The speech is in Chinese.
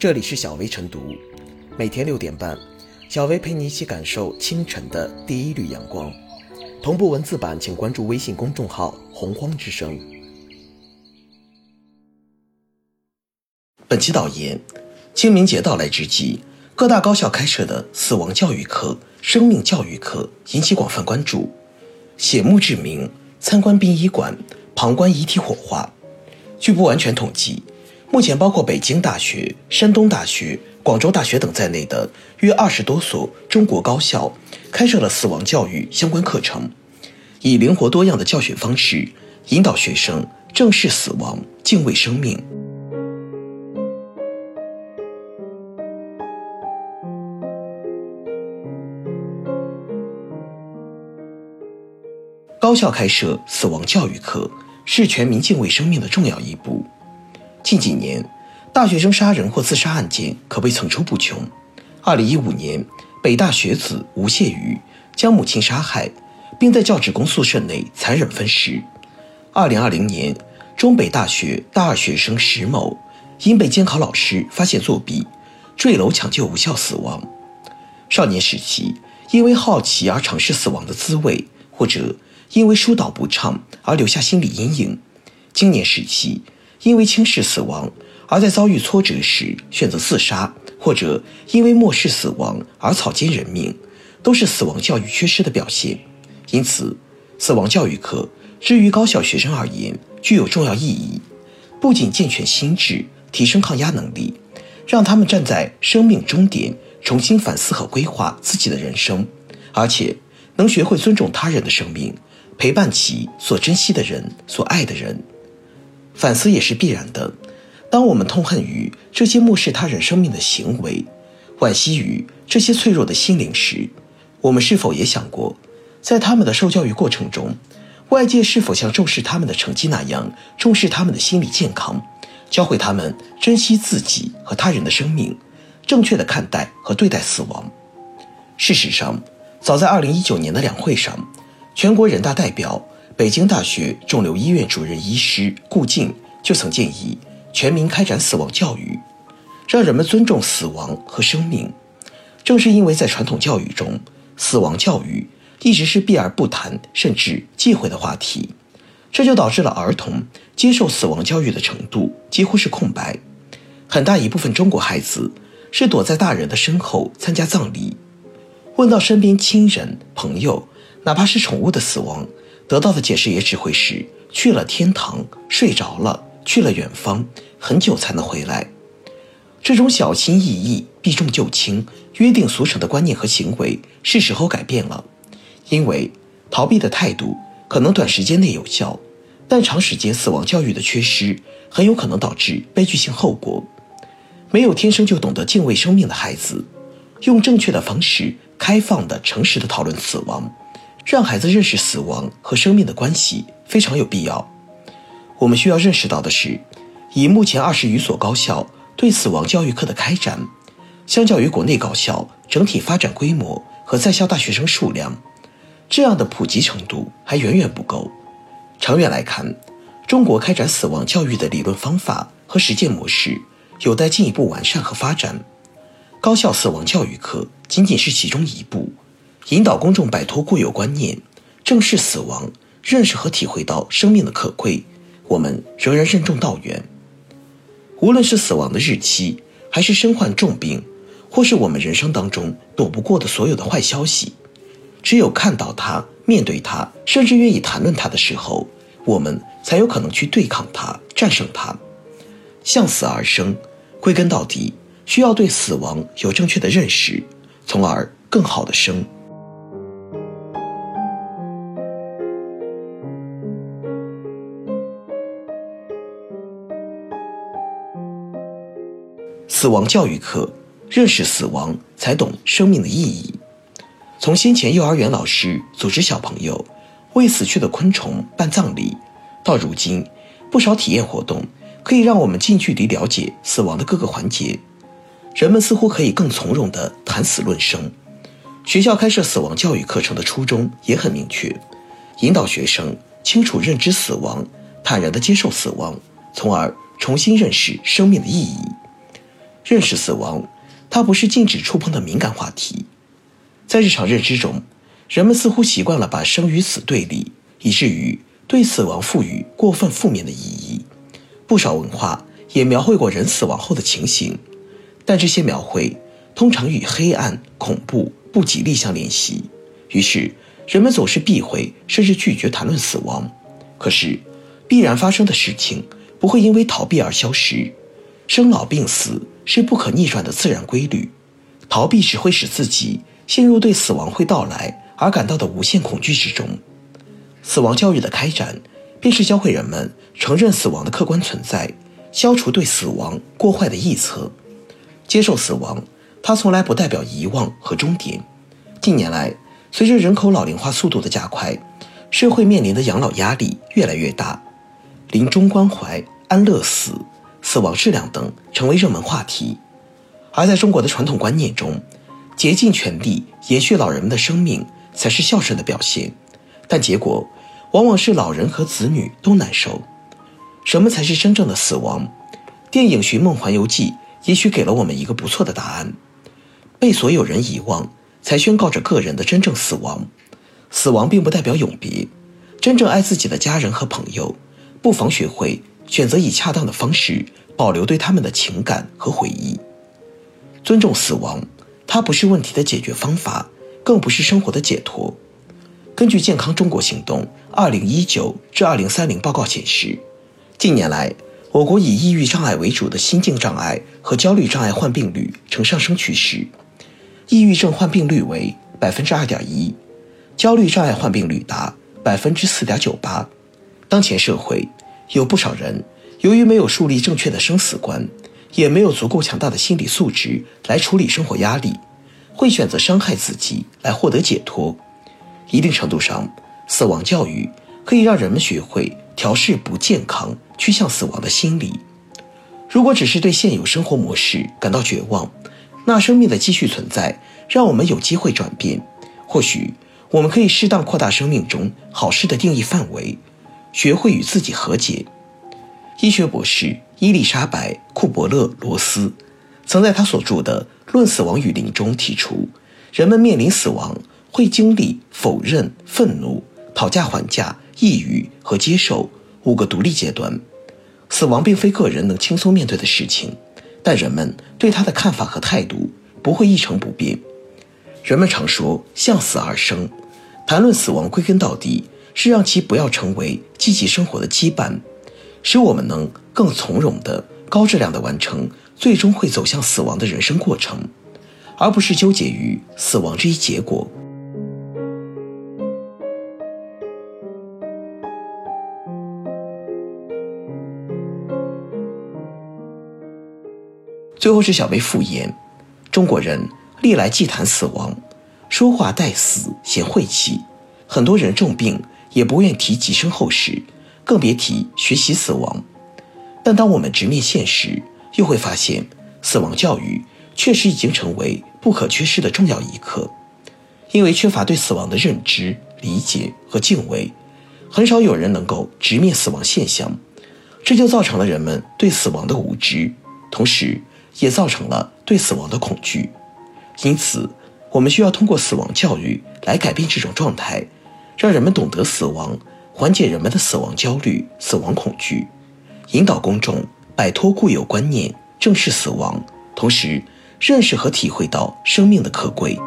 这里是小薇晨读，每天六点半，小薇陪你一起感受清晨的第一缕阳光。同步文字版，请关注微信公众号“洪荒之声”。本期导言：清明节到来之际，各大高校开设的死亡教育课、生命教育课引起广泛关注。写墓志铭、参观殡仪馆、旁观遗体火化。据不完全统计，目前包括北京大学、山东大学、广州大学等在内的约二十多所中国高校开设了死亡教育相关课程，以灵活多样的教学方式引导学生正视死亡、敬畏生命。高校开设死亡教育课。是全民敬畏生命的重要一步。近几年，大学生杀人或自杀案件可谓层出不穷。二零一五年，北大学子吴谢宇将母亲杀害，并在教职工宿舍内残忍分尸。二零二零年，中北大学大二学生石某因被监考老师发现作弊，坠楼抢救无效死亡。少年时期因为好奇而尝试死亡的滋味，或者。因为疏导不畅而留下心理阴影，青年时期因为轻视死亡而在遭遇挫折时选择自杀，或者因为漠视死亡而草菅人命，都是死亡教育缺失的表现。因此，死亡教育课至于高校学生而言具有重要意义，不仅健全心智、提升抗压能力，让他们站在生命终点重新反思和规划自己的人生，而且能学会尊重他人的生命。陪伴其所珍惜的人、所爱的人，反思也是必然的。当我们痛恨于这些漠视他人生命的行为，惋惜于这些脆弱的心灵时，我们是否也想过，在他们的受教育过程中，外界是否像重视他们的成绩那样重视他们的心理健康，教会他们珍惜自己和他人的生命，正确的看待和对待死亡？事实上，早在二零一九年的两会上。全国人大代表、北京大学肿瘤医院主任医师顾静就曾建议全民开展死亡教育，让人们尊重死亡和生命。正是因为在传统教育中，死亡教育一直是避而不谈，甚至忌讳的话题，这就导致了儿童接受死亡教育的程度几乎是空白。很大一部分中国孩子是躲在大人的身后参加葬礼，问到身边亲人朋友。哪怕是宠物的死亡，得到的解释也只会是去了天堂，睡着了，去了远方，很久才能回来。这种小心翼翼、避重就轻、约定俗成的观念和行为，是时候改变了。因为逃避的态度可能短时间内有效，但长时间死亡教育的缺失，很有可能导致悲剧性后果。没有天生就懂得敬畏生命的孩子，用正确的方式，开放的、诚实的讨论死亡。让孩子认识死亡和生命的关系非常有必要。我们需要认识到的是，以目前二十余所高校对死亡教育课的开展，相较于国内高校整体发展规模和在校大学生数量，这样的普及程度还远远不够。长远来看，中国开展死亡教育的理论方法和实践模式有待进一步完善和发展。高校死亡教育课仅仅是其中一步。引导公众摆脱固有观念，正视死亡，认识和体会到生命的可贵，我们仍然任重道远。无论是死亡的日期，还是身患重病，或是我们人生当中躲不过的所有的坏消息，只有看到它、面对它，甚至愿意谈论它的时候，我们才有可能去对抗它、战胜它。向死而生，归根到底，需要对死亡有正确的认识，从而更好的生。死亡教育课，认识死亡才懂生命的意义。从先前幼儿园老师组织小朋友为死去的昆虫办葬礼，到如今不少体验活动，可以让我们近距离了解死亡的各个环节。人们似乎可以更从容地谈死论生。学校开设死亡教育课程的初衷也很明确，引导学生清楚认知死亡，坦然地接受死亡，从而重新认识生命的意义。认识死亡，它不是禁止触碰的敏感话题。在日常认知中，人们似乎习惯了把生与死对立，以至于对死亡赋予过分负面的意义。不少文化也描绘过人死亡后的情形，但这些描绘通常与黑暗、恐怖、不吉利相联系，于是人们总是避讳甚至拒绝谈论死亡。可是，必然发生的事情不会因为逃避而消失，生老病死是不可逆转的自然规律，逃避只会使自己陷入对死亡会到来而感到的无限恐惧之中。死亡教育的开展。便是教会人们承认死亡的客观存在，消除对死亡过坏的臆测，接受死亡。它从来不代表遗忘和终点。近年来，随着人口老龄化速度的加快，社会面临的养老压力越来越大，临终关怀、安乐死、死亡质量等成为热门话题。而在中国的传统观念中，竭尽全力延续老人们的生命才是孝顺的表现，但结果。往往是老人和子女都难受。什么才是真正的死亡？电影《寻梦环游记》也许给了我们一个不错的答案：被所有人遗忘，才宣告着个人的真正死亡。死亡并不代表永别。真正爱自己的家人和朋友，不妨学会选择以恰当的方式保留对他们的情感和回忆。尊重死亡，它不是问题的解决方法，更不是生活的解脱。根据健康中国行动二零一九至二零三零报告显示，近年来，我国以抑郁障碍为主的心境障碍和焦虑障碍患病率呈上升趋势，抑郁症患病率为百分之二点一，焦虑障碍患病率达百分之四点九八。当前社会有不少人由于没有树立正确的生死观，也没有足够强大的心理素质来处理生活压力，会选择伤害自己来获得解脱。一定程度上，死亡教育可以让人们学会调试不健康趋向死亡的心理。如果只是对现有生活模式感到绝望，那生命的继续存在让我们有机会转变。或许我们可以适当扩大生命中好事的定义范围，学会与自己和解。医学博士伊丽莎白·库伯勒·罗斯曾在他所著的《论死亡与临终》提出，人们面临死亡。会经历否认、愤怒、讨价还价、抑郁和接受五个独立阶段。死亡并非个人能轻松面对的事情，但人们对他的看法和态度不会一成不变。人们常说“向死而生”，谈论死亡归根到底是让其不要成为积极生活的羁绊，使我们能更从容的、高质量的完成最终会走向死亡的人生过程，而不是纠结于死亡这一结果。最后是小薇复言，中国人历来忌谈死亡，说话带死嫌晦气，很多人重病也不愿提及身后事，更别提学习死亡。但当我们直面现实，又会发现，死亡教育确实已经成为不可缺失的重要一课。因为缺乏对死亡的认知、理解和敬畏，很少有人能够直面死亡现象，这就造成了人们对死亡的无知，同时。也造成了对死亡的恐惧，因此，我们需要通过死亡教育来改变这种状态，让人们懂得死亡，缓解人们的死亡焦虑、死亡恐惧，引导公众摆脱固有观念，正视死亡，同时认识和体会到生命的可贵。